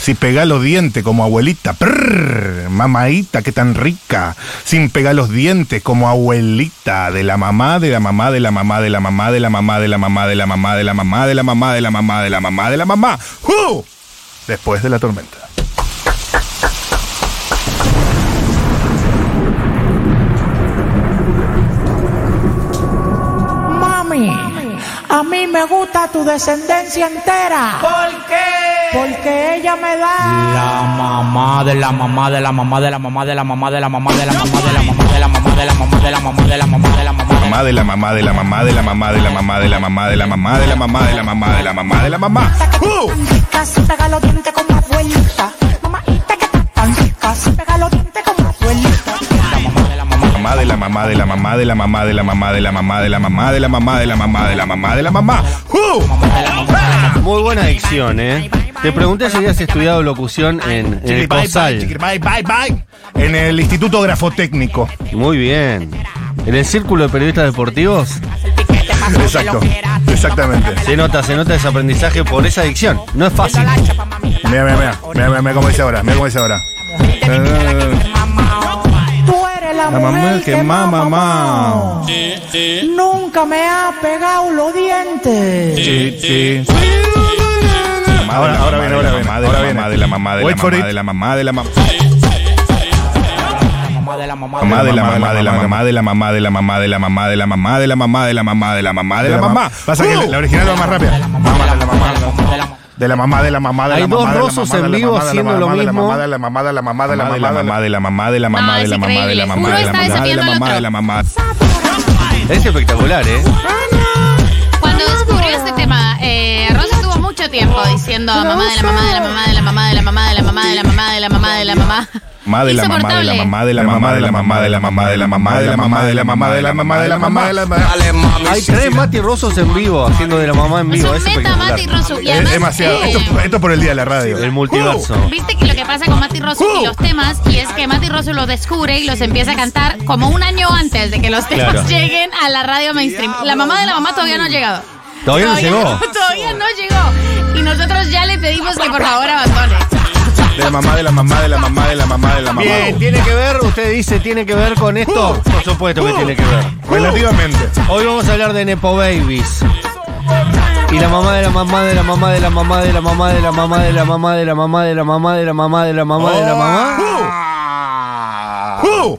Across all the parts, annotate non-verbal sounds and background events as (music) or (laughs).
Si pega los dientes como abuelita. Prrr, mamaíta, qué tan rica. Sin pegar los dientes como abuelita. De la mamá, de la mamá, de la mamá, de la mamá, de la mamá, de la mamá, de la mamá, de la mamá, de la mamá, de la mamá, de la mamá, de la mamá. ¡Uh! Después de la tormenta. Mami, a mí me gusta tu descendencia entera. ¿Por qué? Porque ella me da. La mamá de la mamá de la mamá de la mamá de la mamá de la mamá de la mamá de la mamá de la mamá de la mamá de la mamá de la mamá de la mamá de la Mamá de la mamá de la mamá de la mamá de la mamá de la mamá de la mamá de la mamá de la mamá de la mamá de la mamá. ¡Uh! Casi pega los dientes como abuelita. Mamaita que está tan rica. Si pega los dientes como abuelita. Mamá de la mamá de la mamá de la mamá de la mamá de la mamá de la mamá de la mamá de la mamá de la mamá de la mamá. ¡Uh! Muy buena dicción, ¿eh? Te pregunté si habías estudiado locución en, en el Bye, bye, COSAL. chiquiri, bye, bye, bye. En el Instituto Grafotécnico. Muy bien. ¿En el Círculo de Periodistas Deportivos? Exacto. Exactamente. Se nota, se nota ese aprendizaje por esa dicción. No es fácil. Mira, mira, mira. Mira, mira, mira cómo dice ahora. Mira cómo dice ahora. Tú eres la, La mamá que mama, mamá. Nunca me ha pegado los dientes. Sí, sí. Ahora, ahora viene, ahora viene. Ahora viene. de la mamá de la mamá de la mamá de la mamá mamá de la mamá mamá de la mamá de la mamá de la mamá de la mamá de la mamá de la mamá de la mamá de la mamá de la mamá de la mamá Pasa que la original va más rápida. Mamá de la mamá. De la mamá, de la mamá, de Hay la dos mamá. de la rosos mamá, de en la vivo mamá, de la haciendo mamá, lo de la mismo. mamá, de la mamá, de la mamá, de la mamá de mamá, la mamá de la mamá de la mamá de la es mamá de la mamá de la mamá de la mamá de la mamá Es espectacular, ¿eh? Cuando descubrió este tema, eh, mucho tiempo diciendo mamá de la mamá de la mamá de la mamá de la mamá de la mamá de la mamá de la mamá de la mamá. Mamá de la mamá de la mamá de la mamá de la mamá de la mamá de la mamá de la mamá de la mamá de la mamá de la mamá de la mamá Hay tres Mati Rosos en vivo haciendo de la mamá en vivo. Es. Mati Rosu. Y Es demasiado. eh, Esto, por el día de la radio. El multiverso. Viste que lo que pasa con Mati Rosu y los temas, y es que Mati Rosu los descubre y los empieza a cantar como un año antes de que los temas lleguen a la radio mainstream. La mamá de la mamá todavía no ha llegado. ¿Todavía no llegó? Todavía no llegó. Y nosotros ya le pedimos que por favor abandone. de la mamá de la mamá de la mamá de la mamá de la mamá Bien, ¿tiene que ver? ¿Usted dice tiene que ver con esto? Por supuesto que tiene que ver. Relativamente. Hoy vamos a hablar de Nepo Babies. Y la mamá de la mamá de la mamá de la mamá de la mamá de la mamá de la mamá de la mamá de la mamá de la mamá de la mamá de la mamá.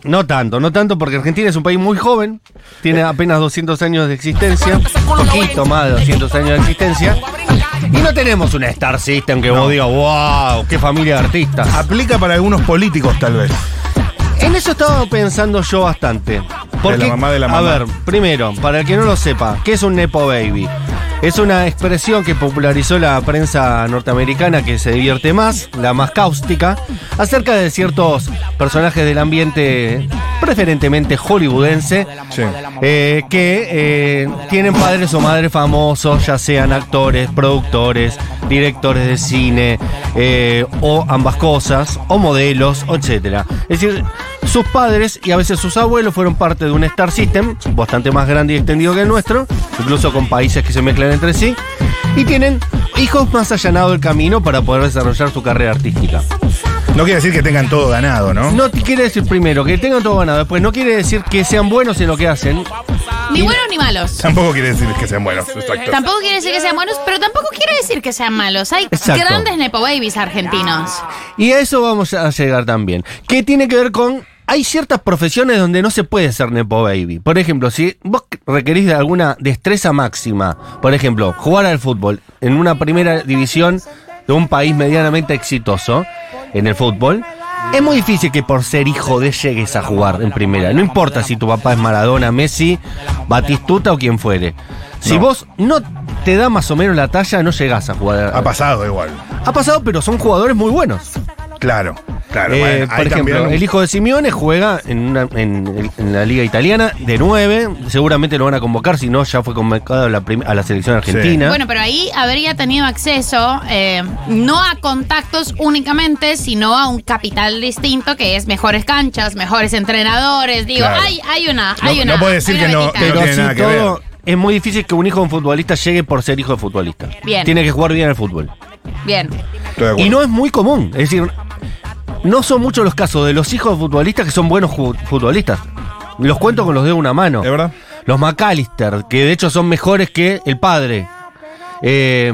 No tanto, no tanto porque Argentina es un país muy joven, tiene apenas 200 años de existencia, poquito más de 200 años de existencia, y no tenemos una Star System que vos digas, wow, qué familia de artistas. Aplica para algunos políticos, tal vez. En eso estaba pensando yo bastante. Porque, De la mamá de la A mamá. ver, primero, para el que no lo sepa, ¿qué es un Nepo Baby? Es una expresión que popularizó la prensa norteamericana que se divierte más, la más cáustica, acerca de ciertos personajes del ambiente preferentemente hollywoodense, Sí. eh, que eh, tienen padres o madres famosos, ya sean actores, productores, directores de cine, eh, o ambas cosas, o modelos, etcétera. Es decir, sus padres y a veces sus abuelos fueron parte de un Star System, bastante más grande y extendido que el nuestro, incluso con países que se mezclan entre sí, y tienen hijos más allanados el camino para poder desarrollar su carrera artística. No quiere decir que tengan todo ganado, ¿no? No quiere decir primero que tengan todo ganado, después no quiere decir que sean buenos en lo que hacen, Ni buenos ni malos. Tampoco quiere decir que sean buenos. Exacto. Tampoco quiere decir que sean buenos, pero tampoco quiere decir que sean malos. Hay Exacto. grandes Nepo Babies argentinos. Y a eso vamos a llegar también. ¿Qué tiene que ver con.? Hay ciertas profesiones donde no se puede ser Nepo Baby. Por ejemplo, si vos requerís de alguna destreza máxima, por ejemplo, jugar al fútbol en una primera división de un país medianamente exitoso en el fútbol, es muy difícil que por ser hijo de llegues a jugar en primera. No importa si tu papá es Maradona, Messi, Batistuta o quien fuere. Si No. vos no te da más o menos la talla, no llegás a jugar. Ha pasado igual. Ha pasado, pero son jugadores muy buenos. Claro. Claro, Eh, bueno, por ejemplo, también- el hijo de Simeone juega en, una- en- en la liga italiana de 9. Seguramente lo van a convocar, si no, ya fue convocado a la, prim- a la selección argentina. Bueno, pero ahí habría tenido acceso eh, no a contactos únicamente, sino a un capital distinto que es mejores canchas, mejores entrenadores. Digo, Claro. hay, hay una, No- hay no una. puede decir hay que no- pero tiene si nada que todo. ver. Es muy difícil que un hijo de un futbolista llegue por ser hijo de futbolista. Bien. Tiene que jugar bien al fútbol. Bien. Y no es muy común. Es decir, no son muchos los casos de los hijos de futbolistas que son buenos futbolistas. Los cuento con los dedos de una mano. ¿Es verdad? Los McAllister, que de hecho son mejores que el padre. Eh,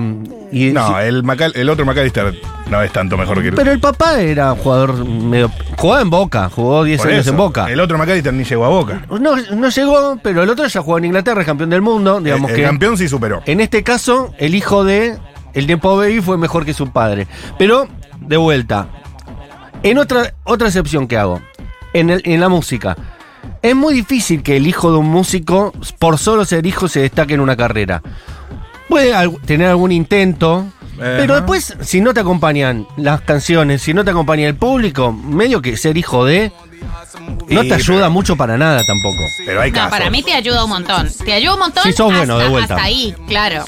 y- No, el, Macal- el otro McAllister no es tanto mejor que el Pero el papá era jugador medio. Jugaba en Boca, jugó 10 Por años eso, en Boca. El otro McAllister ni llegó a Boca. No, no llegó, pero el otro ya jugó en Inglaterra, es campeón del mundo. Digamos el, el que. campeón sí superó. En este caso, el hijo de el Nepo Baby fue mejor que su padre. Pero, de vuelta, en otra, otra excepción que hago, en, el- en la música, es muy difícil que el hijo de un músico, por solo ser hijo, se destaque en una carrera. Puede al- tener algún intento, pero después, si no te acompañan las canciones, si no te acompaña el público, medio que ser hijo de, no te ayuda mucho para nada tampoco. Pero hay No, casos. para mí te ayuda un montón. Te ayuda un montón Sí, sos hasta, bueno, de vuelta. hasta ahí, claro.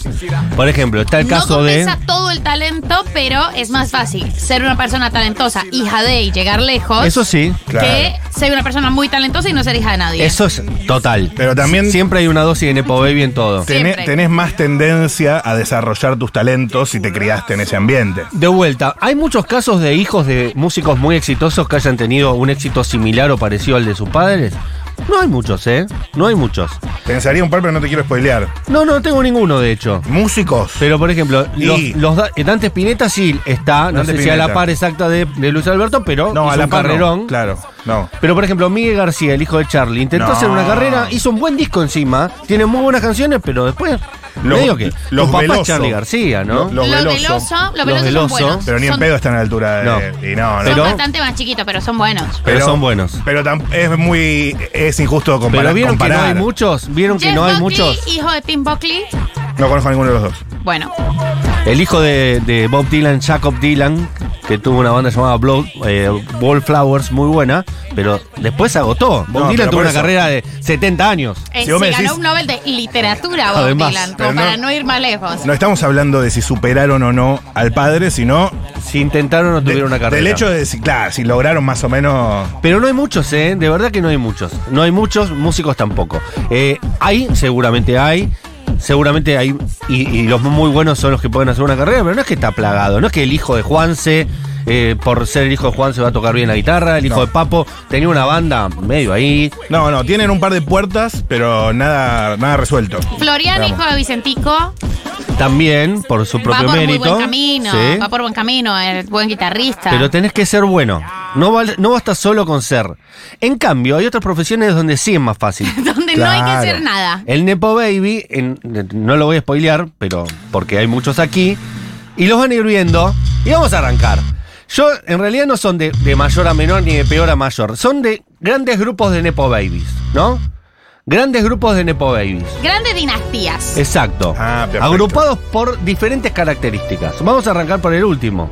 Por ejemplo, está el no caso de... compensa todo el talento, pero es más fácil ser una persona talentosa, hija de y llegar lejos, Eso sí, Claro. que ser una persona muy talentosa y no ser hija de nadie. Eso es total. Pero también- Siempre hay una dosis de Nepo Baby en todo. Tenés más tendencia a desarrollar tus talentos si te criaste en ese ambiente. De vuelta, hay muchos casos de hijos de músicos muy exitosos que hayan tenido un éxito similar o parecido al de sus padres. No hay muchos, ¿eh? No hay muchos. Pensaría un par, pero no te quiero spoilear. No, no tengo ninguno, de hecho. Músicos. Pero, por ejemplo, los, Y- los da- Dante Spinetta sí está, no Dante sé si a la par exacta de, de Luis Alberto, pero no, hizo a la un par no. Claro, no. Pero, por ejemplo, Miguel García, el hijo de Charlie, intentó No. hacer una carrera, hizo un buen disco encima, tiene muy buenas canciones, pero después. Los- medio que. los tu papá es Veloso. Charlie García, ¿no? Los- los los Veloso. veloso, los Veloso, son buenos. Pero ni en son, pedo están a la altura de. No. Y no, no. son Pero- bastante más chiquitos, pero son buenos. pero son buenos. Pero tam- es muy. Es injusto comparar. Pero vieron que no hay muchos, vieron que Jeff no hay Buckley, muchos. hijo de Tim Buckley. No conozco a ninguno de los dos. Bueno, El hijo de, de Bob Dylan, Jacob Dylan, que tuvo una banda llamada Blood, eh, Wallflowers, muy buena, pero después se agotó. Bob No, Dylan tuvo una eso. carrera de 70 años. eh, Si se me ganó decís- un Nobel de literatura, Bob Además, Dylan, como no- para no ir más lejos. No estamos hablando de si superaron o no al padre, sino. Si intentaron no de- tuvieron una carrera. Del hecho de si, claro, si lograron más o menos. Pero no hay muchos, ¿eh? De verdad que no hay muchos. No hay muchos, músicos tampoco. Eh, hay, seguramente hay. Seguramente hay. Y, y los muy buenos son los que pueden hacer una carrera, pero no es que está plagado. No es que el hijo de Juanse, eh, por ser el hijo de Juanse, va a tocar bien la guitarra. El hijo No. de Papo tenía una banda medio ahí. No, no, tienen un par de puertas, pero nada, nada resuelto. Florian, Vamos. hijo de Vicentico, También, por su va propio por muy mérito. buen camino, Sí. va por buen camino, es buen guitarrista. Pero tenés que ser bueno. No, val- no basta solo con ser. En cambio, hay otras profesiones donde sí es más fácil. (laughs) donde no hay que hacer nada. El Nepo Baby, en- no lo voy a spoilear, pero porque hay muchos aquí, y los van a ir viendo, y vamos a arrancar. Yo, en realidad, no son de, de mayor a menor ni de peor a mayor, son de grandes grupos de Nepo Babies, ¿no? Grandes grupos de Nepo Babies. Grandes dinastías. Exacto. Ah. Agrupados por diferentes características. Vamos a arrancar por el último.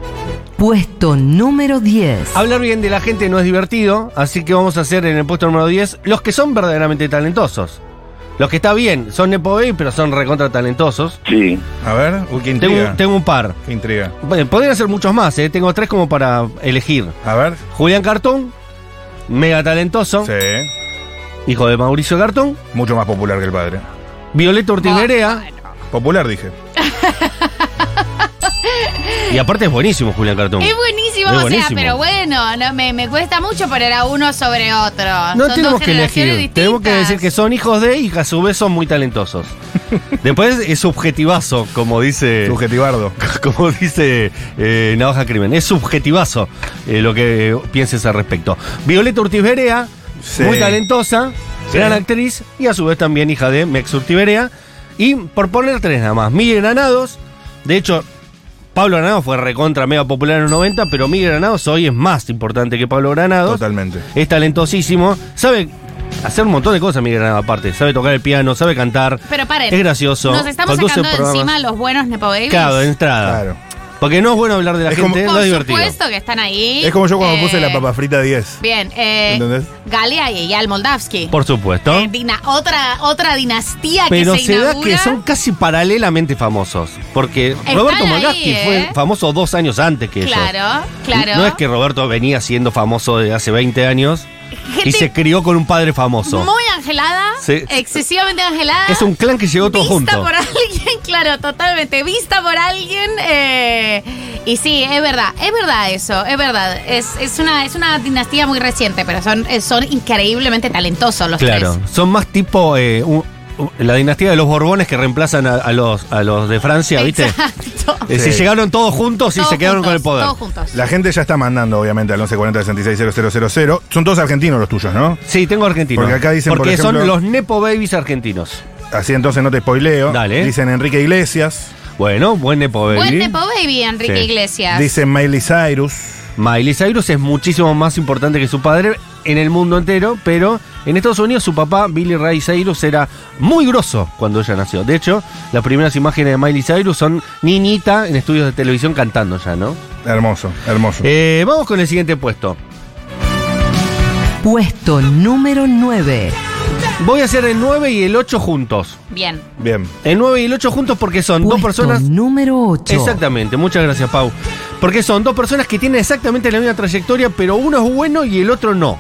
Puesto número 10. Hablar bien de la gente no es divertido, así que vamos a hacer en el puesto número 10 los que son verdaderamente talentosos. Los que está bien, son Nepo Baby, pero son recontra talentosos. Sí. A ver, uy, qué Tengo, intriga. tengo un par. Qué intriga. Bueno, podrían ser muchos más, ¿eh? tengo tres como para elegir. A ver. Julián Cartón, mega talentoso, Sí. hijo de Mauricio Cartón. Mucho más popular que el padre. Violeta Ortiz Nerea, Popular, dije. (laughs) y aparte es buenísimo Julián Cartón. Es buenísimo, Es o sea, pero bueno, no, me, me cuesta mucho poner a uno sobre otro. No Son tenemos que elegir, tenemos que decir que son hijos de y que a su vez son muy talentosos. (laughs) Después es subjetivazo, como dice... Subjetivardo. (laughs) como dice eh, Navaja Crimen. Es subjetivazo eh, lo que pienses al respecto. Violeta Ortiz Berea, Sí. muy talentosa, Sí. gran actriz y a su vez también hija de Mex Ortiz Berea. Y por poner tres nada más, Miguel Granados, de hecho, Pablo Granados fue recontra mega popular en los 90, pero Miguel Granados hoy es más importante que Pablo Granados. Totalmente. Es talentosísimo, sabe hacer un montón de cosas Miguel Granados aparte, sabe tocar el piano, sabe cantar. Pero paren. Es gracioso. Nos estamos sacando de encima los buenos Nepo Babies. Claro, de entrada. Claro. Porque no es bueno hablar de la Es como- gente, no Por es divertido. supuesto que están ahí. Es como yo cuando Eh, puse la papa frita 10. Bien, eh, ¿Entendés? Galia y Eyal Moldavsky. Por supuesto. Eh, dina- otra, otra dinastía Pero que se, se da inaugura. que son casi paralelamente famosos. Porque Están Roberto ahí, Molgasky ¿eh? fue famoso dos años antes que ellos. Claro, claro. No es que Roberto venía siendo famoso de hace 20 años y se crió con un padre famoso. muy angelada, Sí. excesivamente angelada. Es un clan que llegó todo vista junto. por (laughs) alguien, claro, totalmente. Vista por alguien. eh, y sí, es verdad, es verdad eso, es verdad. Es, es, una, es una dinastía muy reciente, pero son, son increíblemente talentosos los Claro, tres. son más tipo eh, un- la dinastía de los Borbones que reemplazan a, a los, a los de Francia, ¿viste? Exacto. Eh, Sí. Si llegaron todos juntos y Todos se quedaron juntos, con el poder. Todos juntos. La gente ya está mandando, obviamente, al 1140 660000. Son todos argentinos los tuyos, ¿no? Sí, tengo argentinos. Porque acá dicen, por Porque son los Nepo Babies argentinos. Así entonces no te spoileo. Dale. Dicen Enrique Iglesias. Bueno, buen Nepo Baby. Buen Nepo Baby, Enrique Sí. Iglesias. Dicen Miley Cyrus. Miley Cyrus es muchísimo más importante que su padre en el mundo entero, pero en Estados Unidos su papá, Billy Ray Cyrus, era muy grosso cuando ella nació. De hecho, las primeras imágenes de Miley Cyrus son niñita en estudios de televisión cantando ya, ¿no? Hermoso, hermoso. Eh, vamos con el siguiente puesto. Puesto número 9. Voy a hacer el 9 y el 8 juntos. Bien. Bien. El 9 y el 8 juntos porque son Puesto dos personas número 8. Exactamente, muchas gracias Pau. Porque son dos personas que tienen exactamente la misma trayectoria, pero uno es bueno y el otro no.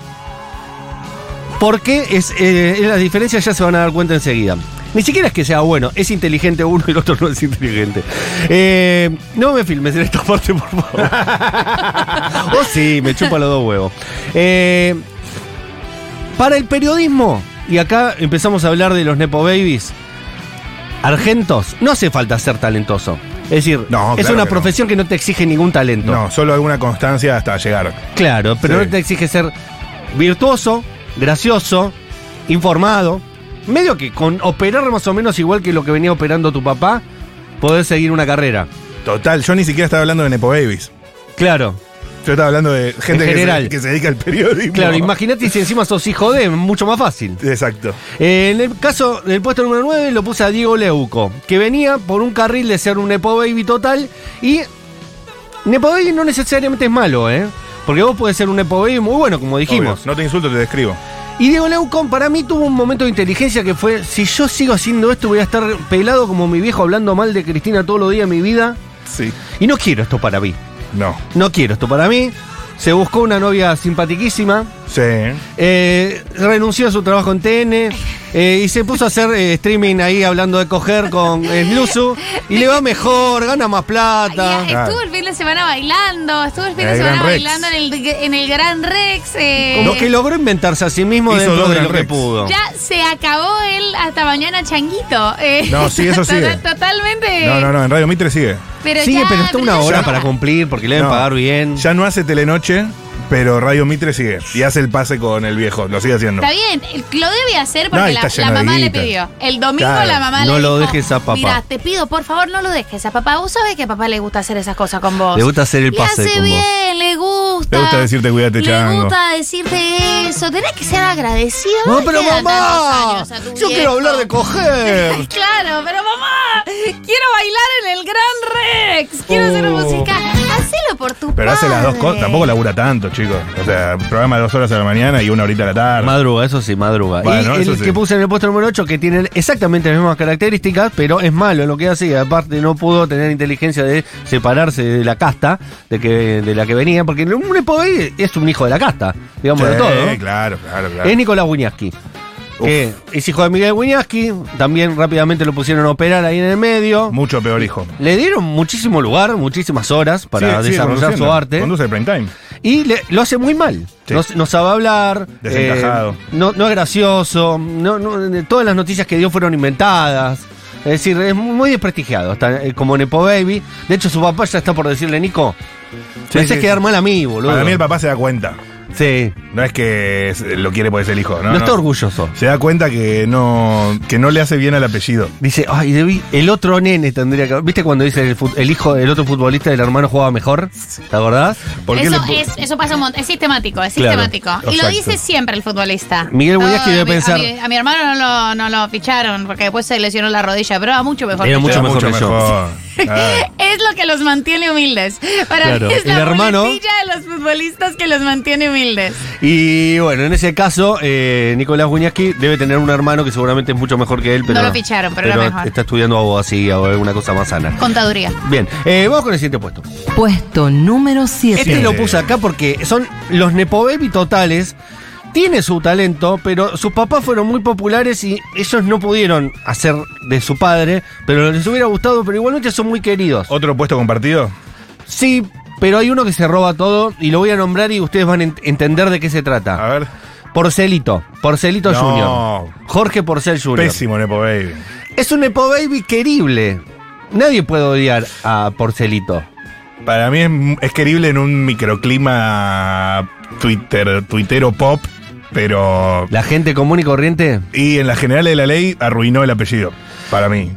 Porque es, eh, las diferencias ya se van a dar cuenta enseguida. Ni siquiera es que sea bueno, es inteligente uno y el otro no es inteligente. Eh, no me filmes en esta parte, por favor. (laughs) oh, sí, me chupa los dos huevos. Eh, para el periodismo, y acá empezamos a hablar de los Nepo Babies, argentos, no hace falta ser talentoso. Es decir, No, es una que no. profesión que no te exige ningún talento. No, solo alguna constancia hasta llegar. Claro, pero Sí. no te exige ser virtuoso, gracioso, informado. Medio que con operar más o menos igual que lo que venía operando tu papá, poder seguir una carrera. Total, yo ni siquiera estaba hablando de Nepo Babies. Claro, Yo estaba hablando de gente En que se, general. que se dedica al periodismo. claro, imagínate si encima sos hijo de, mucho más fácil. Exacto. Eh, en el caso del puesto número 9 lo puse a Diego Leuco, que venía por un carril de ser un Nepo Baby total y Nepo Baby no necesariamente es malo, ¿eh? Porque vos podés ser un Nepo Baby muy bueno, como dijimos. Obvio, No te insulto, te describo. Y Diego Leucon para mí tuvo un momento de inteligencia que fue, si yo sigo haciendo esto voy a estar pelado como mi viejo hablando mal de Cristina todos los días de mi vida. Sí. Y no quiero esto para mí. No. No quiero esto para mí. Se buscó una novia simpatiquísima. Sí. eh, renunció a su trabajo en TN. eh, y se puso a hacer eh, streaming ahí hablando de coger con el Luzu. Y le va mejor, gana más plata. Y estuvo el fin de semana bailando, estuvo el fin de el semana bailando en el, en el Gran Rex. eh, Lo que logró inventarse a sí mismo Hizo dentro de lo que pudo. ya se acabó él hasta mañana changuito. eh. No, sí, eso sigue. Total- Totalmente. No, no, no, en Radio Mitre sigue. Pero Sigue, ya, pero está una hora para cumplir porque le deben No, pagar bien. Ya no hace telenoche, pero Radio Mitre sigue. Y hace el pase con el viejo, lo sigue haciendo. Está bien, lo debe hacer No, porque la, mamá le pidió. El domingo Claro, la mamá no le lo dijo, dejes a papá. Mira, te pido, por favor, no lo dejes a papá. Vos sabés que a papá le gusta hacer esas cosas con vos. Le gusta hacer el Le pase hace con vos. bien, le gusta. Le gusta decirte, "Cuídate, Le chango". gusta decirte eso. Tenés que ser agradecido. No, le pero mamá, yo viejo. quiero hablar de coger. (laughs) Claro, pero mamá, quiero bailar en el Gran Rex. Quiero hacer Oh. música. Hacelo por tu Pero hace las dos cosas, tampoco labura tanto, chicos. O sea, programa de dos horas a la mañana y una horita a la tarde. Madruga, eso sí, madruga. Bueno, y el sí. que puse en el puesto número 8, que tiene exactamente las mismas características, pero es malo en lo que hace y aparte no pudo tener inteligencia de separarse de la casta de que de la que venía, porque un es un hijo de la casta, digamos de Sí, todo. ¿no? claro, claro, claro. Es Nicolás Wiñaski. Que es hijo de Miguel Wiñaski, también rápidamente lo pusieron a operar ahí en el medio. Mucho peor hijo. Le dieron muchísimo lugar, muchísimas horas para desarrollar su arte. Conduce el prime time. Y le- lo hace muy mal. Sí. No, no sabe hablar. Desencajado. eh, no, no es gracioso. No, no- todas las noticias que dio fueron inventadas. Es decir, es muy desprestigiado. Está, eh, como Nepo Baby. De hecho, su papá ya está por decirle, Nico, me haces quedar mal a mí, boludo. Para mí el papá se da cuenta. Sí. No es que lo quiere porque es el hijo, ¿no? No, está no. orgulloso. Se da cuenta que no, que no le hace bien al apellido. Dice, ay, debí- el otro nene tendría que. ¿Viste cuando dice el, fut- el hijo del otro futbolista del hermano jugaba mejor? ¿Te acordás? ¿Por qué Eso, le es, eso pasa un montón. Es sistemático, es Claro, sistemático. Y lo dice siempre el futbolista. Miguel No, Wiñaski debe pensar- A mi, a mi hermano no lo, no lo ficharon porque después se lesionó la rodilla, pero era mucho mejor. Era que mucho mejor que yo. mejor. Ah. (laughs) es lo que los mantiene humildes. Para Claro, mí es el la hermano- de los futbolistas que los mantiene humildes. Y bueno, en ese caso, eh, Nicolás Guñaski debe tener un hermano que seguramente es mucho mejor que él, pero No lo ficharon, pero era mejor. está estudiando abogacía o alguna cosa más sana. Contaduría. Bien, eh, vamos con el siguiente puesto. Puesto número 7. Este lo puse acá porque son los Nepo Baby totales. Tiene su talento, pero sus papás fueron muy populares y ellos no pudieron hacer de su padre, pero les hubiera gustado, pero igualmente son muy queridos. ¿Otro puesto compartido? Sí, pero hay uno que se roba todo y lo voy a nombrar y ustedes van a ent- entender de qué se trata. A ver. Porcelito, Porcelito No. Junior. Jorge Porcel Junior. Pésimo, Nepo Baby. Es un Nepo Baby querible. Nadie puede odiar a Porcelito. Para mí es, es querible en un microclima Twitter, tuitero pop, pero. La gente común y corriente. Y en la general de la ley arruinó el apellido. Para mí.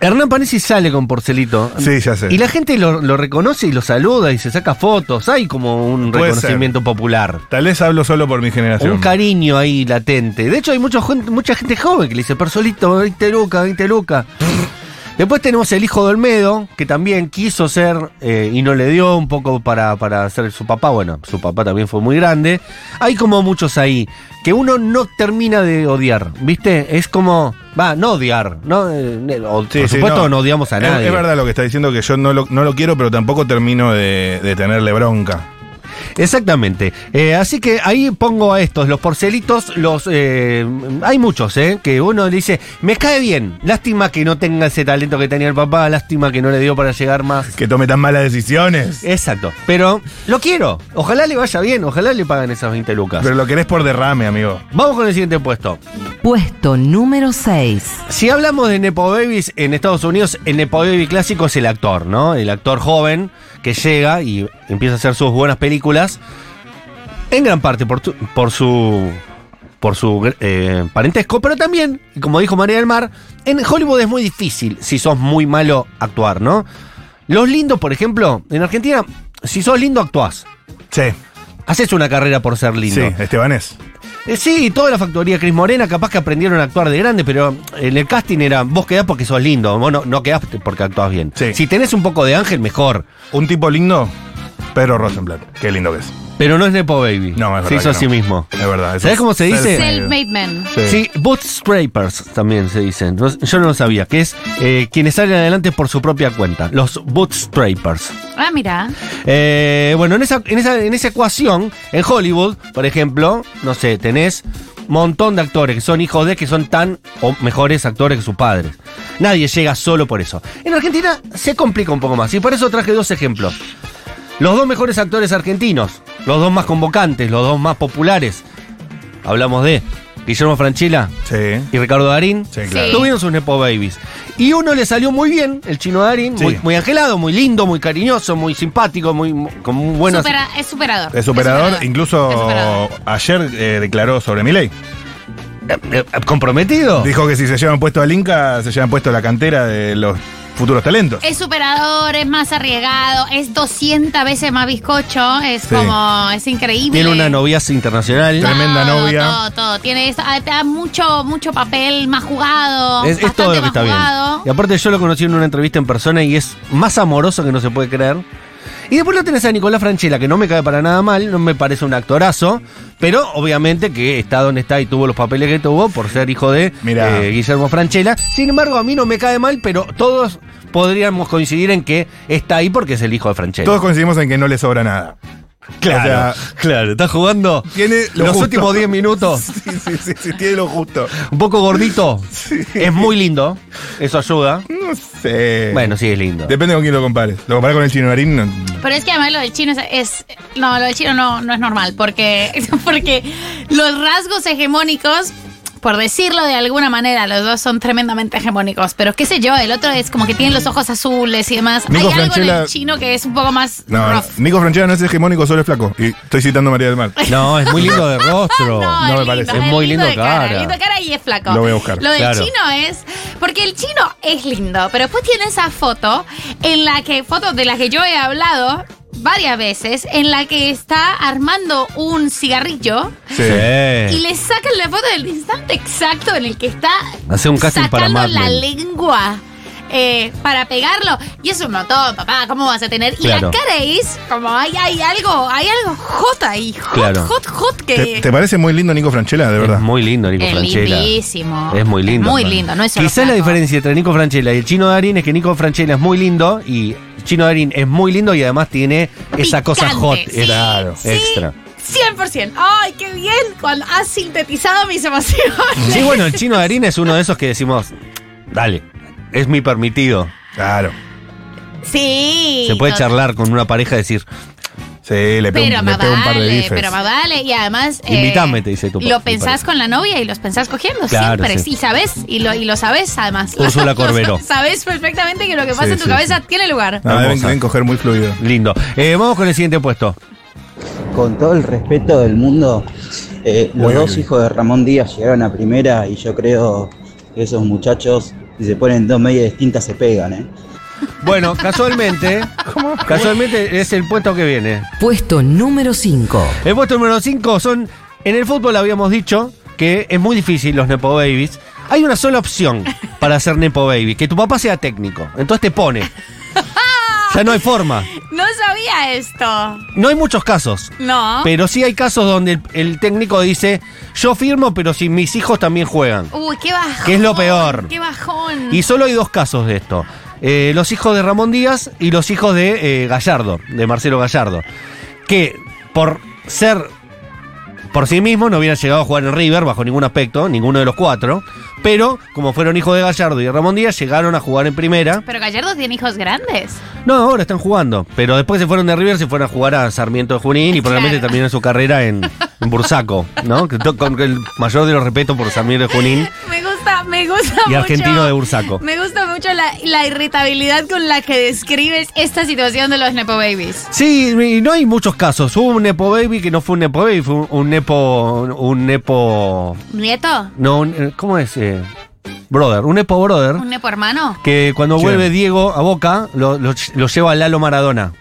Hernán Panesi sale con Porcelito. Sí, ya sé. Y la gente lo, lo reconoce y lo saluda y se saca fotos. Hay como un Puede reconocimiento popular. Tal vez hablo solo por mi generación. Un cariño ahí latente. De hecho, hay mucha gente, mucha gente joven que le dice, Porcelito, 20 lucas, 20 lucas. Después tenemos el hijo de Olmedo, que también quiso ser eh, y no le dio un poco para, para ser su papá. Bueno, su papá también fue muy grande. Hay como muchos ahí que uno no termina de odiar, ¿viste? Es como, va, no odiar, ¿no? Eh, o- Sí, por sí, supuesto no, odiamos a Es- nadie. Es, verdad lo que está diciendo, que yo no lo, no lo quiero, pero tampoco termino de, de tenerle bronca. Exactamente. Eh, así que ahí pongo a estos, los porcelitos, los eh, hay muchos, ¿eh? Que uno le dice, me cae bien, lástima que no tenga ese talento que tenía el papá, lástima que no le dio para llegar más. Que tome tan malas decisiones. Exacto. Pero lo quiero. Ojalá le vaya bien, ojalá le paguen esas 20 lucas. Pero lo querés por derrame, amigo. Vamos con el siguiente puesto. Puesto número 6. Si hablamos de Nepo Babies en Estados Unidos, el Nepo Baby clásico es el actor, ¿no? El actor joven que llega y empieza a hacer sus buenas películas. En gran parte por, tu- por su. por su eh, parentesco, pero también, como dijo María del Mar, en Hollywood es muy difícil si sos muy malo actuar, ¿no? Los lindos, por ejemplo, en Argentina, si sos lindo, actuás. Sí, Haces una carrera por ser lindo. sí, Estebanés. Eh, sí, toda la factoría Cris Morena capaz que aprendieron a actuar de grande, pero en el casting era, vos quedás porque sos lindo, vos no, no quedás porque actuás bien. Sí. Si tenés un poco de ángel, mejor. Un tipo lindo, Pedro Rosenblatt. Qué lindo que es. Pero no es Nepo Baby. No, es verdad. Se hizo a no. sí mismo. Es verdad. eso ¿Sabés es cómo se dice? self-made. Men. Sí, bootstrapers también se dicen. No- Yo no lo sabía, que es eh, quienes salen adelante por su propia cuenta, los bootstrapers. Ah, mira. Eh, bueno, en esa, en, esa, en esa ecuación, en Hollywood, por ejemplo, no sé, tenés un montón de actores que son hijos de que son tan o mejores actores que sus padres. Nadie llega solo por eso. En Argentina se complica un poco más y por eso traje dos ejemplos. Los dos mejores actores argentinos, los dos más convocantes, los dos más populares. Hablamos de Guillermo Franchella Sí. y Ricardo Darín. Sí, claro. Tuvieron sus Nepo Babies. Y uno le salió muy bien, el chino Darín, Sí. muy, muy angelado, muy lindo, muy cariñoso, muy simpático, muy, muy- con muy buenas. Supera- es superador. Es superador. Incluso Es superador. ayer eh, declaró sobre mi ley. Eh, eh, ¿Comprometido? Dijo que si se llevan puesto al Inca, se llevan puesto la cantera de los futuros talentos. Es superador, es más arriesgado, es 200 veces más bizcocho, es Sí. como, es increíble. Tiene una noviaza internacional. Tremenda Todo, novia. Todo, todo. Tiene eso, ah, te da mucho, mucho papel más jugado. Es, es bastante todo lo que más está jugado. bien. Y aparte yo lo conocí en una entrevista en persona y es más amoroso que no se puede creer. Y después lo tenés a Nicolás Franchella, que no me cae para nada mal, no me parece un actorazo, pero obviamente que está donde está y tuvo los papeles que tuvo por ser hijo de eh, Guillermo Franchella. Sin embargo, a mí no me cae mal, pero todos podríamos coincidir en que está ahí porque es el hijo de Franchella. Todos coincidimos en que no le sobra nada. Claro, o sea, claro, está jugando Tiene lo los justo. últimos 10 minutos. (laughs) Sí, sí, sí, sí, tiene lo justo. Un poco gordito. Es muy lindo. Eso ayuda. No sé. Bueno, sí, es lindo. Depende con quién lo compares. Lo comparas con el chino Darín. no- Pero es que además lo del chino es, es- no, lo del chino no, no es normal, porque, (laughs) porque los rasgos hegemónicos, por decirlo de alguna manera, los dos son tremendamente hegemónicos. Pero qué sé yo, el otro es como que tiene los ojos azules y demás. Nico Hay algo en el chino que es un poco más No, rough. Nico Franchella no es hegemónico, solo es flaco. Y estoy citando a María del Mar. (laughs) No, es muy lindo de (laughs) rostro. No me lindo, parece. Es muy lindo de cara. cara. Lindo de cara y es flaco. Lo voy a buscar. Lo del Claro. chino es. Porque el chino es lindo, pero después tiene esa foto en la que. Foto de la que yo he hablado varias veces, en la que está armando un cigarrillo. Sí. Y le sacan la foto del instante exacto en el que está Hace un casting para sacando la lengua eh, para pegarlo. Y es un montón, papá. ¿Cómo vas a tener? Y Claro. la queréis, como hay, hay algo, hay algo hot ahí. Hot, Claro. hot, hot que. ¿Te, te parece muy lindo Nico Franchella, de verdad? Es muy lindo Nico es Franchella. lindísimo. Es muy lindo. Muy lindo, no es solo Quizás la diferencia entre Nico Franchella y el chino Darín es que Nico Franchella es muy lindo y Chino Darín es muy lindo y además tiene esa cosa hot. sí, claro, sí, extra. 100%. ¡Ay, qué bien! Cuando has sintetizado mis emociones. Sí, bueno, el chino Darín es uno de esos que decimos, dale, es mi permitido. Claro. Sí. Se puede total. charlar con una pareja y decir, Sí, le pego, Pero un- le un par de bifes. pero más vale. Y además. eh, Invítame, te dice tu Lo pensás pareja. con la novia y los pensás cogiendo Claro, siempre. sí. Y sabes, y lo, y lo sabes además. Úrsula (laughs) Corberó. (laughs) sabes perfectamente que lo que pasa Sí, en tu sí, cabeza sí. tiene lugar. No, deben, coger muy fluido. lindo. Eh, vamos con el siguiente puesto. Con todo el respeto del mundo, eh, los dos hijos de Ramón Díaz llegaron a primera y yo creo que esos muchachos, si se ponen dos medias distintas, se pegan, ¿eh? Bueno, (laughs) casualmente, casualmente es el puesto que viene. Puesto número 5. El puesto número 5 son. En el fútbol habíamos dicho que es muy difícil los Nepo Babies. Hay una sola opción para hacer Nepo Baby: que tu papá sea técnico. Entonces te pone. (laughs) Ya no hay forma. No sabía esto. No hay muchos casos. No. Pero sí hay casos donde el, el técnico dice: Yo firmo, pero si mis hijos también juegan. Uy, qué bajón. ¿Qué es lo peor? Qué bajón. Y solo hay dos casos de esto. Eh, los hijos de Ramón Díaz y los hijos de eh, Gallardo, de Marcelo Gallardo. Que por ser por sí mismos no hubieran llegado a jugar en River bajo ningún aspecto, ninguno de los cuatro. Pero como fueron hijos de Gallardo y Ramón Díaz, llegaron a jugar en primera. Pero Gallardo tiene hijos grandes. No, ahora están jugando. Pero después se fueron de River, se fueron a jugar a Sarmiento de Junín y probablemente Claro. terminaron su carrera en, en Bursaco, ¿no? Con el mayor de los respetos por Sarmiento de Junín. (laughs) Me gusta, me gusta Y mucho. argentino de Bursaco. Me gusta mucho la, la irritabilidad con la que describes esta situación de los Nepo Babies. Sí, y no hay muchos casos. Hubo un Nepo Baby que no fue un Nepo Baby, fue un, un Nepo. Un Nepo. ¿Nieto? No, un- eh, ¿cómo es? Eh, brother, un Nepo Brother. ¿Un Nepo hermano? Que cuando vuelve Diego a Boca, lo, lo- lo lleva a Lalo Maradona.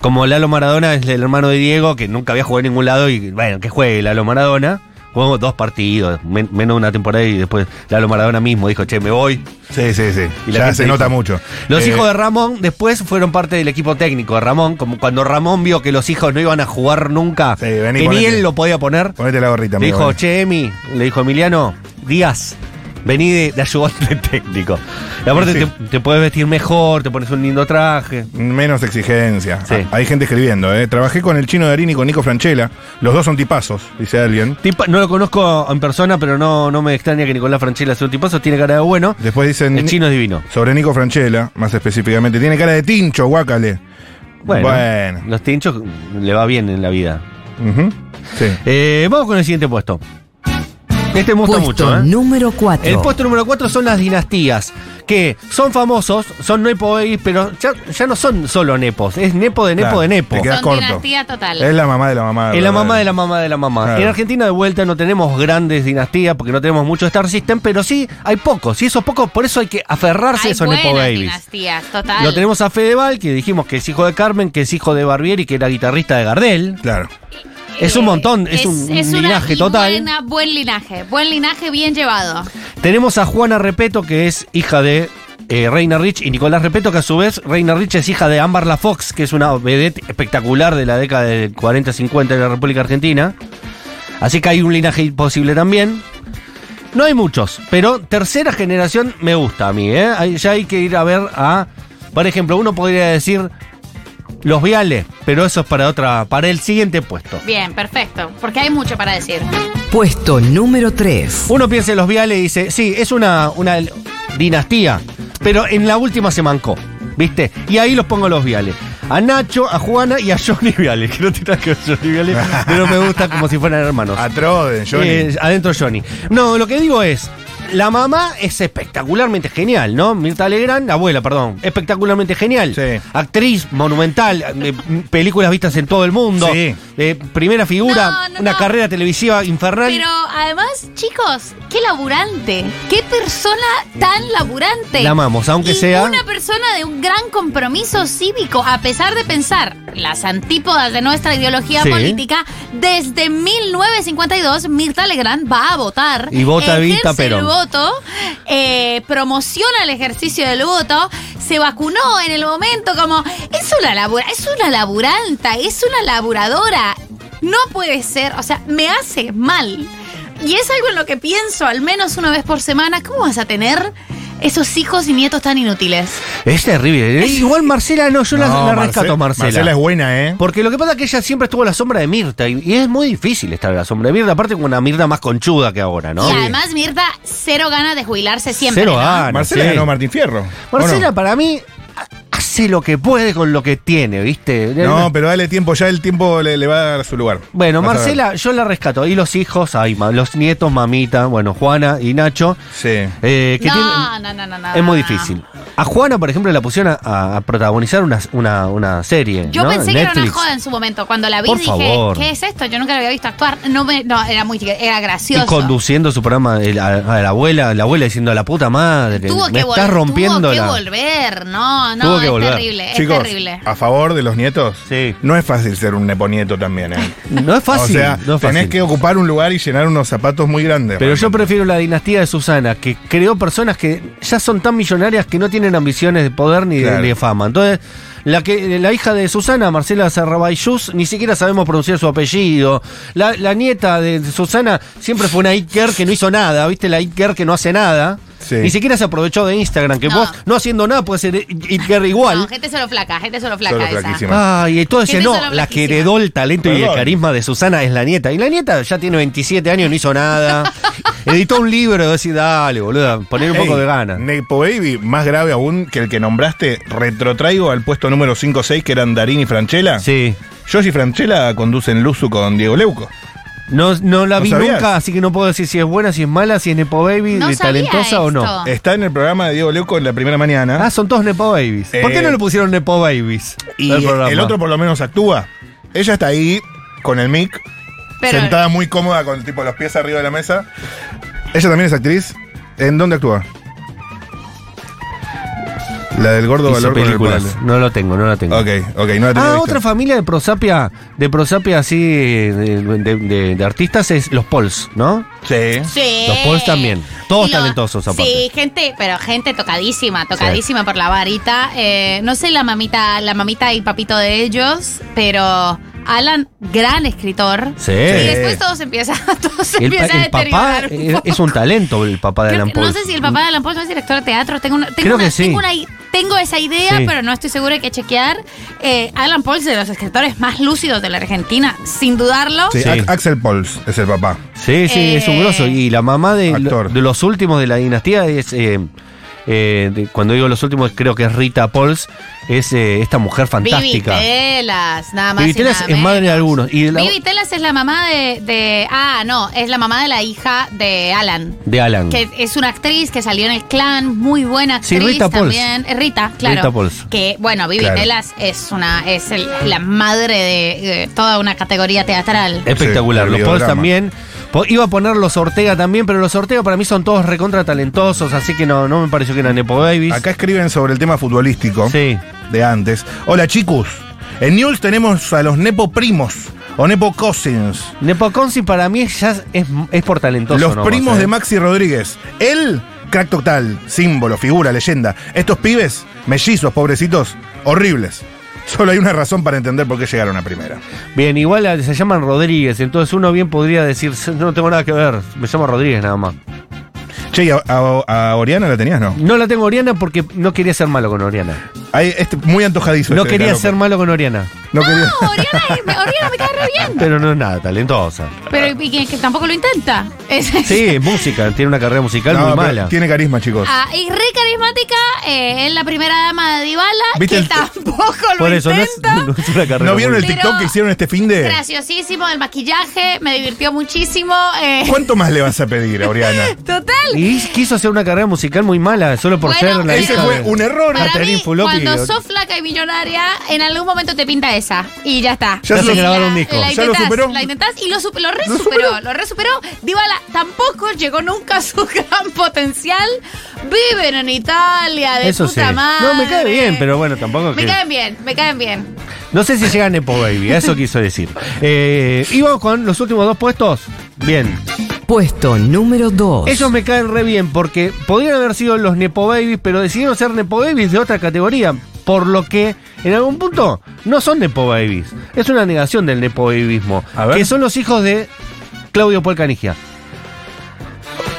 Como Lalo Maradona es el hermano de Diego, que nunca había jugado en ningún lado, y bueno, que juegue Lalo Maradona. Jugamos dos partidos, men- menos una temporada, y después Lalo Maradona mismo dijo, che, me voy. Sí, sí, sí. Y ya se dijo- nota mucho. Los Eh, hijos de Ramón después fueron parte del equipo técnico de Ramón, como cuando Ramón vio que los hijos no iban a jugar nunca, Sí, vení, que ni él lo podía poner. Ponete la gorrita, Le dijo, che, Emi, le dijo Emiliano, Díaz, vení de, de ayudante (laughs) técnico. Y aparte Sí. te, te puedes vestir mejor, te pones un lindo traje. Menos exigencia. Sí. Ah, Hay gente escribiendo, ¿eh? Trabajé con el chino Darín y con Nico Franchella. Los dos son tipazos, dice alguien. Tipa- no lo conozco en persona, pero no, no me extraña que Nicolás Franchella sea un tipazo, tiene cara de bueno. Después dicen. El chino es divino. Sobre Nico Franchella, más específicamente. Tiene cara de tincho, guácale. Bueno, Bueno. los tinchos le va bien en la vida. Sí. Eh, vamos con el siguiente puesto. Este me gusta Puesto mucho, ¿eh? número 4. El puesto número 4 son las dinastías, que son famosos, son nepo babies, pero ya, ya no son solo nepos, es nepo de nepo Claro, de nepo. te quedas Son corto. dinastía total. Es la mamá de la mamá. Es la ¿verdad? mamá de la mamá de la mamá. Claro. En Argentina de vuelta no tenemos grandes dinastías porque no tenemos mucho Star System, pero sí hay pocos. Y esos pocos, por eso hay que aferrarse a esos nepo babies. dinastías, total. Lo tenemos a Fedeval, que dijimos que es hijo de Carmen, que es hijo de Barbieri, que era guitarrista de Gardel. Claro. Es un montón, es un linaje total. buena- buen linaje, buen linaje bien llevado. Tenemos a Juana Repeto, que es hija de eh, Reina Rich, y Nicolás Repeto, que a su vez Reina Rich es hija de Amber La Fox, que es una vedette espectacular de la década del 40-50 de la República Argentina. Así que hay un linaje posible también. No hay muchos, pero tercera generación me gusta a mí. ¿eh? Ya hay que ir a ver a. Por ejemplo, uno podría decir los Viales, pero eso es para otra, para el siguiente puesto. Bien, perfecto, porque hay mucho para decir. Puesto número 3. Uno piensa en los Viales y dice, sí, es una, una dinastía, pero en la última se mancó, ¿viste? Y ahí los pongo los Viales. A Nacho, a Juana y a Johnny Viales, (laughs) que no tiene que ver Johnny Viales, pero me gusta como si fueran hermanos. (laughs) A Troden, Johnny. Eh, adentro Johnny. No, lo que digo es, la mamá es espectacularmente genial, ¿no? Mirta Legrand, la abuela, perdón, espectacularmente genial. Sí. Actriz, monumental, eh, películas vistas en todo el mundo. Sí. Eh, primera figura, No, no, una no. carrera televisiva infernal. Pero además, chicos, qué laburante, qué persona tan laburante. La amamos, aunque Y sea- Una persona de un gran compromiso cívico, a pesar de pensar las antípodas de nuestra ideología Sí. política, desde 1952 Mirta Legrand va a votar. Y vota el Perón. Voto, eh, promociona el ejercicio del voto, se vacunó en el momento como es una labura, es una laburanta, es una laburadora. No puede ser, o sea, me hace mal. Y es algo en lo que pienso al menos una vez por semana. ¿Cómo vas a tener esos hijos y nietos tan inútiles? Es terrible. Igual Marcela no, yo la, No, la Marce- rescato a Marcela. Marcela es buena, ¿eh? Porque lo que pasa es que ella siempre estuvo a la sombra de Mirta y, y es muy difícil estar a la sombra de Mirta, aparte con una Mirta más conchuda que ahora, ¿no? Y además Mirta, cero ganas de jubilarse siempre. Cero ¿no? ganas. Marcela sí. ganó Martín Fierro. ¿o Marcela no? para mí hace lo que puede con lo que tiene, ¿viste? No, pero dale tiempo, ya el tiempo le, le va a dar su lugar. Bueno, Vas. Marcela, yo la rescato. Y los hijos, ay, los nietos, mamita, bueno, Juana y Nacho. Sí. eh, que No, tienen- no, no, no, no. es muy difícil. A Juana, por ejemplo, la pusieron a, a protagonizar una, una, una serie. Yo ¿no? pensé En que era una joda en su momento. Cuando la vi Por dije, favor. ¿qué es esto? Yo nunca la había visto actuar. No, me, no era muy era gracioso. Y conduciendo su programa el- a, a la abuela, la abuela diciendo a la puta madre. Tuvo me que, estás vol- rompiendo tuvo que la. volver. No, no, Tuvo que es volver. terrible. Chicos, es terrible. a favor de los nietos, Sí. no es fácil ser un neponieto también, ¿eh? (laughs) No es fácil. o sea, no es tenés fácil. que ocupar un lugar y llenar unos zapatos muy grandes. Pero yo realmente. prefiero la dinastía de Susana, que creó personas que ya son tan millonarias que no tienen ambiciones de poder ni, de, Claro. ni de fama. Entonces, la que la hija de Susana, Marcela Serrabayús, ni siquiera sabemos pronunciar su apellido. La, la nieta de Susana siempre fue una Iker que no hizo nada, ¿viste? La Iker que no hace nada. Sí. Ni siquiera se aprovechó de Instagram, que No. vos no haciendo nada puede ser Iker igual. No, gente solo flaca, gente solo flaca Solo esa. Ay, y todo decía, Gente no, la que heredó el talento y el carisma de Susana es la nieta. Y la nieta ya tiene 27 años, no hizo nada. (laughs) Editó un libro decir, dale, boludo, poner un poco de ganas. Nepo Baby, más grave aún que el que nombraste, retrotraigo al puesto número 5-6 que eran Darín y Franchella. Sí. Josh y Franchella conducen Luzu con Diego Leuco. No, no la ¿No vi sabías? nunca, así que no puedo decir si es buena, si es mala, si es Nepo Baby, No de sabía talentosa o no. esto. Está en el programa de Diego Leuco en la primera mañana. Ah, son todos Nepo Babies. ¿Por qué Eh, no le pusieron Nepo Babies? y al programa? el otro por lo menos actúa. Ella está ahí con el mic, Pero- sentada muy cómoda con tipo los pies arriba de la mesa. Ella también es actriz. ¿En dónde actúa? La del gordo valor con el películas. No lo tengo, no la tengo. Ok, ok, no la tenía Ah, vista. otra familia de prosapia, de prosapia así, de, de- de- de artistas es los Pols, ¿no? Sí. Sí. Los Pauls también. Todos talentosos, aparte. Sí, gente, pero gente tocadísima, tocadísima por la varita. Eh, no sé la mamita, la mamita y papito de ellos, pero Alan, gran escritor. Sí. Y después todo se empieza, (laughs) todo se El, pa- empieza a el papá deteriorar. un es, poco. es un talento, el papá de Creo Alan que- no Paul. sé si el papá de Alan Paul no es director de teatro. Tengo, una, tengo, Creo una- que sí. tengo, una i- tengo esa idea, Sí. pero no estoy segura hay que chequear. Eh, Alan Paul es de los escritores más lúcidos de la Argentina, sin dudarlo. Sí, Axel Pols es el papá. Sí, sí, es un Eh, grosso. Y la mamá de, de los últimos de la dinastía es. eh, eh, de- cuando digo los últimos, creo que es Rita Pauls. Es eh, esta mujer fantástica. Vivi Telas, nada más. Vivi Telas es madre de algunos. Y de la- Vivi Telas es la mamá de, de- Ah, no, es la mamá de la hija de Alan. de Alan. Que es una actriz que salió en el clan, muy buena Sí, actriz Rita Pauls. también. Eh, Rita, claro. Rita Pauls. Que, bueno, Vivi Claro. Telas es una es el- la madre de, de toda una categoría teatral. Espectacular. Sí, los Pauls también. Iba a poner los Ortega también, pero los Ortega para mí son todos recontra talentosos, así que no, no me pareció que eran Nepo Babies. Acá escriben sobre el tema futbolístico Sí. de antes. Hola chicos, en News tenemos a los Nepo primos o Nepo cousins. Nepo Consi para mí ya es, es por talentoso. los primos ¿eh? de Maxi Rodríguez. Él, crack total, símbolo, figura, leyenda. Estos pibes, mellizos, pobrecitos, horribles. Solo hay una razón para entender por qué llegaron a primera. Bien, igual se llaman Rodríguez, entonces uno bien podría decir, no tengo nada que ver, me llamo Rodríguez nada más. Che, ¿y a, a- a Oriana la tenías, no? No la tengo Oriana porque no quería ser malo con Oriana. Este, muy antojadizo. No este quería ser malo con Oriana, No quería. No, Oriana, me- Oriana me cae re bien. pero no es nada talentosa. Pero y que, que tampoco lo intenta. Es- Sí, música, tiene una carrera musical No, muy mala. Tiene carisma, chicos. Ah, y re carismática, eh, es la primera dama de Dybala, ¿Viste que el- tampoco lo Por eso no es, intenta. (laughs) no es una carrera. ¿No vieron el muy- TikTok que hicieron este fin de? Graciosísimo el maquillaje, me divirtió muchísimo. eh, ¿Cuánto más le vas a pedir a Oriana? (laughs) total. Y quiso hacer una carrera musical muy mala, solo por Bueno, ser la Ese hija fue de- un error. Para Catherine mí, cuando sos flaca y millonaria, en algún momento te pinta esa. Y ya está. Ya se Y grabaron un disco. La ¿Ya lo intentás, superó? La intentás y lo, sup- lo re ¿Lo superó, superó? Lo re superó. Dybala tampoco llegó nunca a su (laughs) gran potencial. Viven en Italia, de Eso puta sí. madre. No, me cae bien, pero bueno, tampoco Me que- caen bien, me caen bien. No sé si llega Nepo Baby, eso quiso decir. Eh, ¿Íbamos con los últimos dos puestos? Bien. Puesto número 2. Ellos me caen re bien porque podrían haber sido los Nepo Babies, pero decidieron ser Nepo Babies de otra categoría. Por lo que, en algún punto, no son Nepo Babies. Es una negación del Nepo ver. Que son los hijos de Claudio Polcanigia.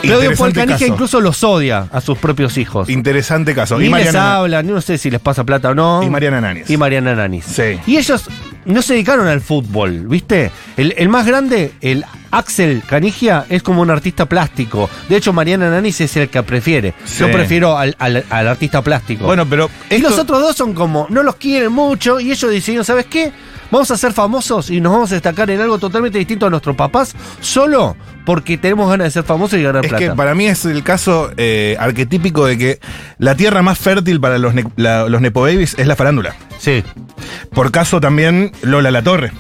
Claudio Polcanigia incluso los odia a sus propios hijos. Interesante caso. Ni Y les Mariana, hablan, no sé si les pasa plata o no. y Mariana Nanis. Y Mariana Nanis. Sí. Y ellos no se dedicaron al fútbol, ¿viste? El, el más grande, el Axel Canigia, es como un artista plástico. De hecho, Mariana Nanis es el que prefiere. Sí. Yo prefiero al, al- al artista plástico. Bueno, pero y esto- los otros dos son como, no los quieren mucho y ellos decidieron, ¿sabes qué? Vamos a ser famosos y nos vamos a destacar en algo totalmente distinto a nuestros papás, solo porque tenemos ganas de ser famosos y ganar Es plata. que para mí es el caso eh, arquetípico de que la tierra más fértil para los, ne- la- los Nepo Babies es la farándula. Sí. Por caso también Lola La Torre.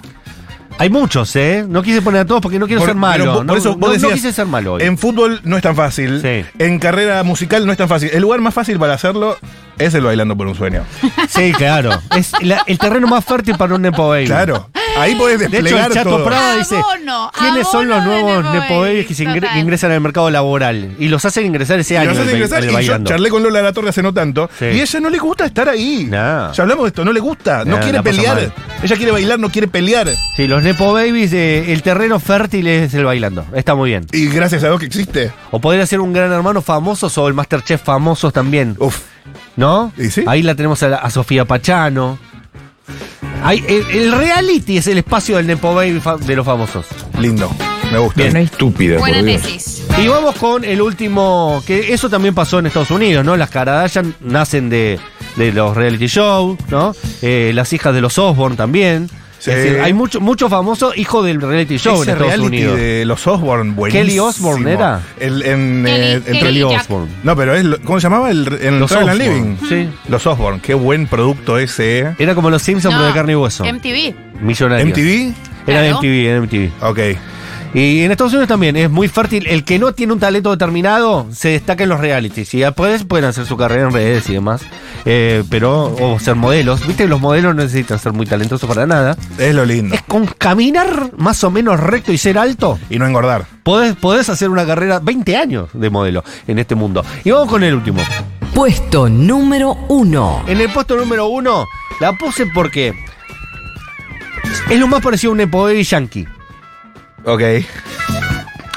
Hay muchos, ¿eh? No quise poner a todos porque no quiero Por- ser malo. por- no, por eso no- vos no decías, quise ser malo hoy. En fútbol no es tan fácil. Sí. En carrera musical no es tan fácil. El lugar más fácil para hacerlo es el bailando por un sueño. Sí, claro. Es la- el terreno más fértil para un Nepo Baby. Claro. Ahí podés De hecho, desplegar el Chato todo. Prada dice: Abono, ¿Quiénes son los abono de nuevos Nepo Nepo Babies que, se ingre- Total. que ingresan al mercado laboral? Y los hacen ingresar ese Y año. nos hace al ba- ingresar, al y yo bailando. charlé con Lola La Torre hace no tanto. Sí. Y a ella no le gusta estar ahí. No. Ya hablamos de esto, no le gusta. No No, quiere la pasa pelear. mal. Ella quiere bailar, no quiere pelear. Sí, los Nepo Babies, eh, el terreno fértil es el bailando. Está muy bien. Y gracias a Dios que existe. O podría ser un gran hermano famosos o el Masterchef famosos también. Uf. ¿No? ¿Y sí? Ahí la tenemos a, la- a Sofía Pachano. Hay- el, el reality es el espacio del Nepo Baby fa- de los famosos. Lindo. Me gusta. Bien. estúpida, Buena tesis. Y vamos con el último, que eso también pasó en Estados Unidos, ¿no? Las Kardashian nacen de, de los reality shows, ¿no? Eh, las hijas de los Osborne también. Sí. Es decir, hay muchos muchos famosos hijos del reality show Ese en Estados reality Unidos. de los Osborne, buenísimo. Kelly Osbourne era. El, en, Kelly- eh, Kelly Osbourne. No, pero es, lo- ¿cómo se llamaba? El, en Los Travel and Osbourne, Living. sí. Los Osborne, qué buen producto ese, ¿eh? Era como los Simpsons, pero de carne y hueso. MTV. Millonarios. MTV. Era de Claro. MTV, era MTV. Ok. Y en Estados Unidos también es muy fértil. El que no tiene un talento determinado se destaca en los realities. Y después pueden hacer su carrera en redes y demás. Eh, pero, o ser modelos. Viste, los modelos no necesitan ser muy talentosos para nada. Es lo lindo. Es con caminar más o menos recto y ser alto. Y no engordar. Podés, podés hacer una carrera 20 años de modelo en este mundo. Y vamos con el último. Puesto número 1. En el puesto número uno la puse porque es lo más parecido a un Baby Yankee. Ok.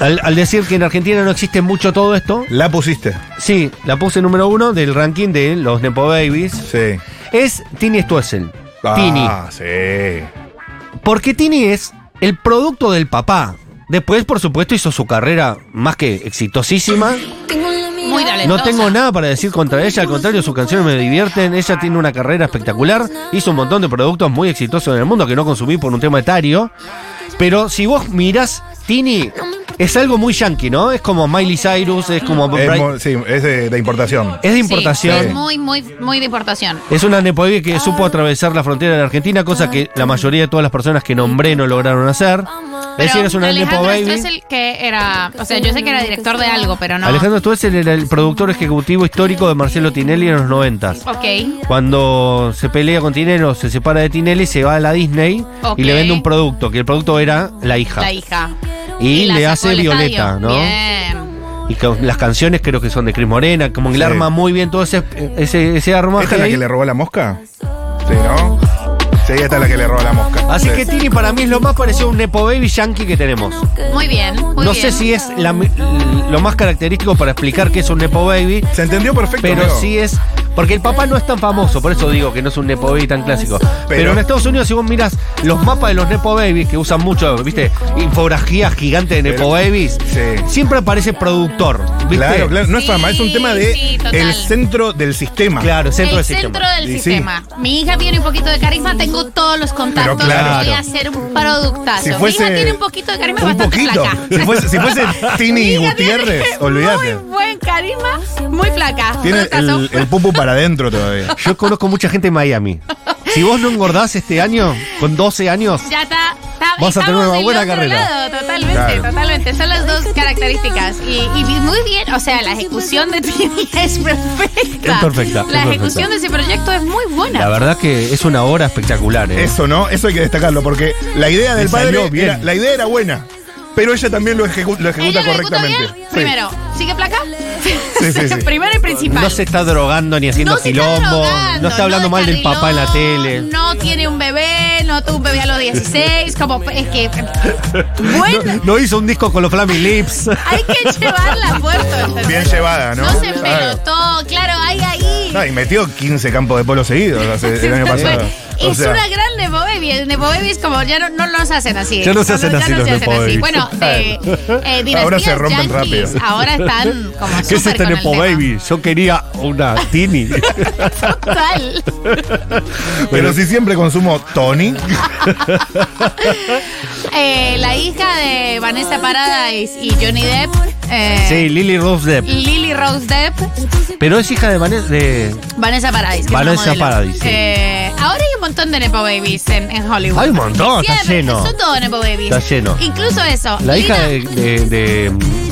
Al, al decir que en Argentina no existe mucho todo esto, La pusiste. sí, la puse número uno del ranking de los Nepo Babies. Sí. Es Tini Stoessel. Tini. Ah, sí. Porque Tini es el producto del papá. Después, por supuesto, hizo su carrera más que exitosísima. Muy talentosa. No tengo nada para decir contra ella, al contrario, sus canciones me divierten. Ella tiene una carrera espectacular, hizo un montón de productos muy exitosos en el mundo que no consumí por un tema etario. Pero si vos mirás, Tini es algo muy yankee, ¿no? Es como Miley Cyrus, es como. Es, mo- sí, es de, de importación. es de Sí, importación. es muy, muy, muy de importación. Es una nepoide que supo atravesar la frontera de la Argentina, cosa que la mayoría de todas las personas que nombré no lograron hacer. Es decir, es una nepo Alejandro baby. Stoessel, que era, o sea, yo sé que era director de algo, pero no. Alejandro Stoessel era el productor ejecutivo histórico de Marcelo Tinelli en los noventas. Ok. Cuando se pelea con Tinelli o se separa de Tinelli, se va a la Disney Ok. y le vende un producto, que el producto era la hija. La hija. Y, la le sacó hace del Violeta, estadio. ¿no? Bien. Y con las canciones creo que son de Cris Morena, como que le Sí. arma muy bien todo ese, ese, ese arma. ¿Esta es la que le robó la mosca? Sí, ¿no? Sí, esta es la que le robó la mosca. Así Sí. que Tini para mí es lo más parecido a un Nepo Baby Yankee que tenemos. Muy bien. Muy no bien. sé si es la- lo más característico para explicar qué es un Nepo Baby, Se entendió perfecto. pero amigo. sí es. Porque el papá no es tan famoso, por eso digo que no es un Nepo Baby tan clásico. Pero, Pero- en Estados Unidos, si vos miras los mapas de los Nepo Babies, que usan mucho, ¿viste? Infografías gigantes de Nepo Pero- Babies, Sí. siempre aparece productor, ¿viste? Claro, claro. No es Sí, fama, es un tema de sí, total. el centro del sistema. Claro, centro el del centro sistema. del Y sí. sistema. Mi hija tiene un poquito de carisma, tengo todos los contactos. Pero claro. Voy a hacer un productazo. Si fuese- Mi hija tiene un poquito de carisma Un bastante poquito. flaca. (laughs) Si fuese, si fuese (laughs) Tini Gutiérrez, (laughs) olvídate. Muy buen carisma, muy flaca. Tiene Productazo. el, el pupu para adentro todavía. Yo conozco mucha gente en Miami. Si vos no engordás este año, con 12 años, Ya está. Vas a tener una buena carrera. lado, totalmente, Claro. totalmente. Son las dos características. Y, y muy bien, o sea, la ejecución de Tini es (laughs) perfecta. Es perfecta, es La perfecta. ejecución de ese proyecto es muy buena. la verdad que es una obra espectacular. ¿eh? Eso, ¿no? Eso hay que destacarlo, porque la idea del padre bien. era, la idea era buena. pero ella también lo, ejecu- lo ejecuta Ella lo correctamente. bien. Sí. Primero, ¿sigue placa? Sí, sí, sí. (laughs) Primero y principal. No se está drogando ni haciendo No está quilombo. drogando, no está hablando no mal del papá en la tele. No tiene un bebé, no tuvo un bebé a los 16. Como es que. Bueno, No, no hizo un disco con los Flammy Lips. hay que llevarla a puerto. ¿entendés? Bien llevada, ¿no? No se pelotó, claro, hay ahí. Ah, y metió 15 campos de polo seguidos hace- el año (laughs) pasado. O Es sea, una gran Nepo Baby. El Nepo Baby es como ya no, no los hacen así. Ya no se hacen así los Nepo Babies. Bueno, eh, eh, (laughs) Ahora se rompen yanquis rápido. Ahora están como ¿Qué es este Nepo. Baby? Yo quería una Tini. (laughs) Total. Pero si siempre consumo Tony, Eh, la hija de Vanessa Paradise y Johnny Depp. Eh, sí, Lily Rose Depp. Lily Rose Depp. Pero es hija de Vanessa. De... Vanessa Paradise. que Vanessa es sí. Eh, ahora hay un montón de Nepo Babies en, en Hollywood. Hay un montón, está lleno. Son todos Nepo Babies. Está lleno. Incluso eso. La hija de. de, de-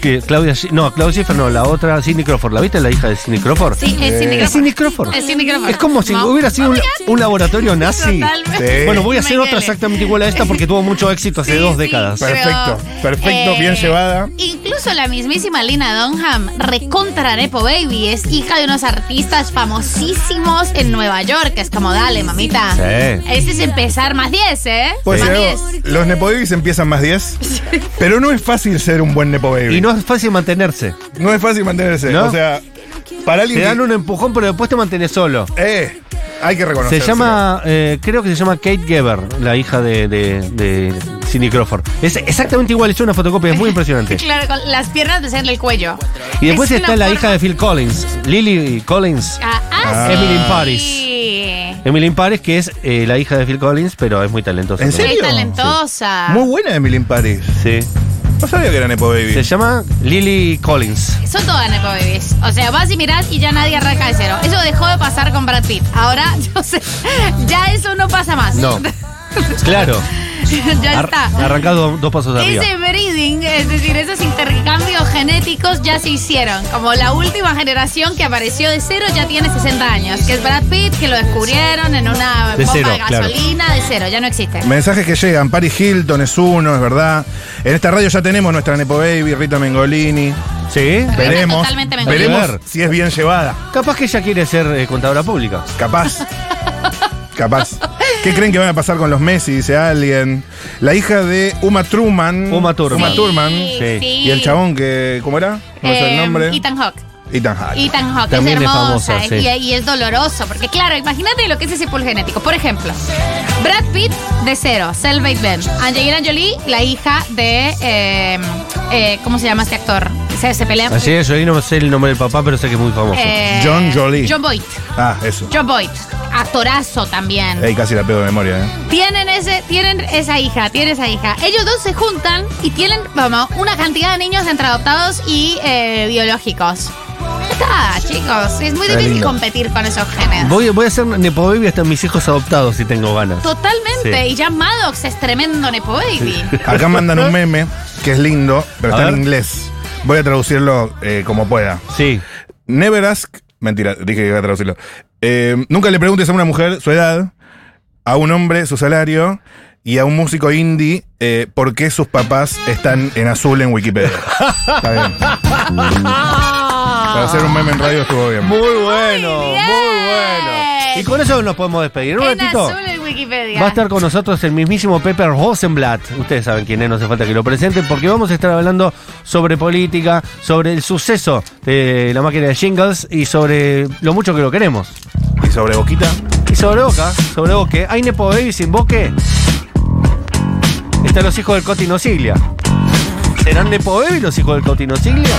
que Claudia. No, Claudia Schiffer no, la otra, Cindy Crawford. ¿La viste la hija de Cindy Crawford? Sí, es Cindy Es Crawford. Cindy Crawford. Es Cindy Crawford. Es como si No. hubiera sido un, un laboratorio nazi. Totalmente. Sí. Bueno, voy a hacer otra exactamente igual a esta porque tuvo mucho éxito hace Sí, dos sí, décadas. pero, Perfecto, perfecto, eh, bien llevada. Incluso la mismísima Lina Dunham, recontra Nepo Baby, es hija de unos artistas famosísimos en Nueva York. Es como, dale, mamita. Sí. Este es empezar más 10, ¿eh? Pues más algo, 10. los Nepo Babies empiezan más 10, (laughs) pero no es fácil ser un buen Nepo Baby. Y no es fácil mantenerse. No es fácil mantenerse. ¿No? O sea, para alguien Te dan que- un empujón, pero después te mantienes solo. Eh, hay que Se reconocerlo. llama, eh, creo que se llama Kate Geber, la hija de, de, de Cindy Crawford. Es exactamente igual, es una fotocopia, es muy (laughs) impresionante. Claro, con las piernas de en el cuello. Y después Es está la forma- hija de Phil Collins, Lily Collins. Ah, ah, Ah. sí. Emily in Paris. Emily in Paris, que es eh, la hija de Phil Collins, pero es muy talentosa. ¿En serio? Muy talentosa. Muy buena Emily in Paris. Sí. No sabía que era Nepo Baby. Se llama Lily Collins. Son todas Nepo Babies. O sea, vas y mirás y ya nadie arranca de cero. Eso dejó de pasar con Brad Pitt. Ahora, (laughs) yo sé, ya eso no pasa más. No. (laughs) Claro. (laughs) ya Ar- está. arrancado dos pasos arriba. Ese breeding, es decir, esos intercambios genéticos ya se hicieron. Como la última generación que apareció de cero ya tiene 60 años, que es Brad Pitt, que lo descubrieron en una De bomba cero, de claro. gasolina, de cero, ya no existe. Mensajes que llegan. Paris Hilton es uno, es verdad. En esta radio ya tenemos nuestra Nepo Baby, Rita Mengolini. Sí. Veremos. Veremos Ver. si es bien llevada. Capaz que ella quiere ser eh, contadora pública. Capaz. (laughs) Capaz. ¿Qué creen que van a pasar con los Messi? Dice alguien. La hija de Uma Thurman. Uma Thurman. Uma Thurman. Sí. Y el chabón que. ¿Cómo era? No sé el Eh, nombre. Ethan Hawke. Ethan Hawke. Ethan Hawke También es es hermosa famosa, sí. y, y es doloroso, porque claro, imagínate lo que es ese pool genético. Por ejemplo, Brad Pitt de cero, Selvate Ben. Angelina Jolie, la hija de eh, eh, ¿cómo se llama este actor? Se, se pelea. Así es, yo ahí no sé el nombre del papá, pero sé que es muy famoso. Eh, John Jolie. John Boyd. Ah, eso. John Boyd. Actorazo también. Ey, casi la pego de memoria, ¿eh? Tienen ese, tienen esa hija, tienen esa hija. Ellos dos se juntan y tienen, vamos, una cantidad de niños entre adoptados y eh, biológicos. Está, chicos. Es muy Está difícil lindo. competir con esos genes. Voy, voy a hacer Nepo Baby hasta mis hijos adoptados si tengo ganas. Totalmente. Sí. Y ya Maddox es tremendo Nepo Baby. (laughs) Acá mandan un meme que es lindo, pero A está en ver. inglés. Voy a traducirlo eh, como pueda. Sí. Never ask. Mentira, dije que iba a traducirlo. Eh, nunca le preguntes a una mujer su edad, a un hombre su salario y a un músico indie eh, por qué sus papás están en azul en Wikipedia. Está bien. Para hacer un meme en radio estuvo bien. Muy bueno, Muy bueno. Y con eso nos podemos despedir. Un en ratito. azul Wikipedia. Va a estar con nosotros el mismísimo Pepper Rosenblatt. Ustedes saben quién es, no hace falta que lo presenten, porque vamos a estar hablando sobre política, sobre el suceso de la máquina de jingles y sobre lo mucho que lo queremos. Y sobre Boquita. Y sobre Boca, sobre Boque. ¿Hay Nepo Baby sin Boque? Están los hijos del Cotino Siglia. ¿Serán Nepo Baby los hijos del Cotino Siglia?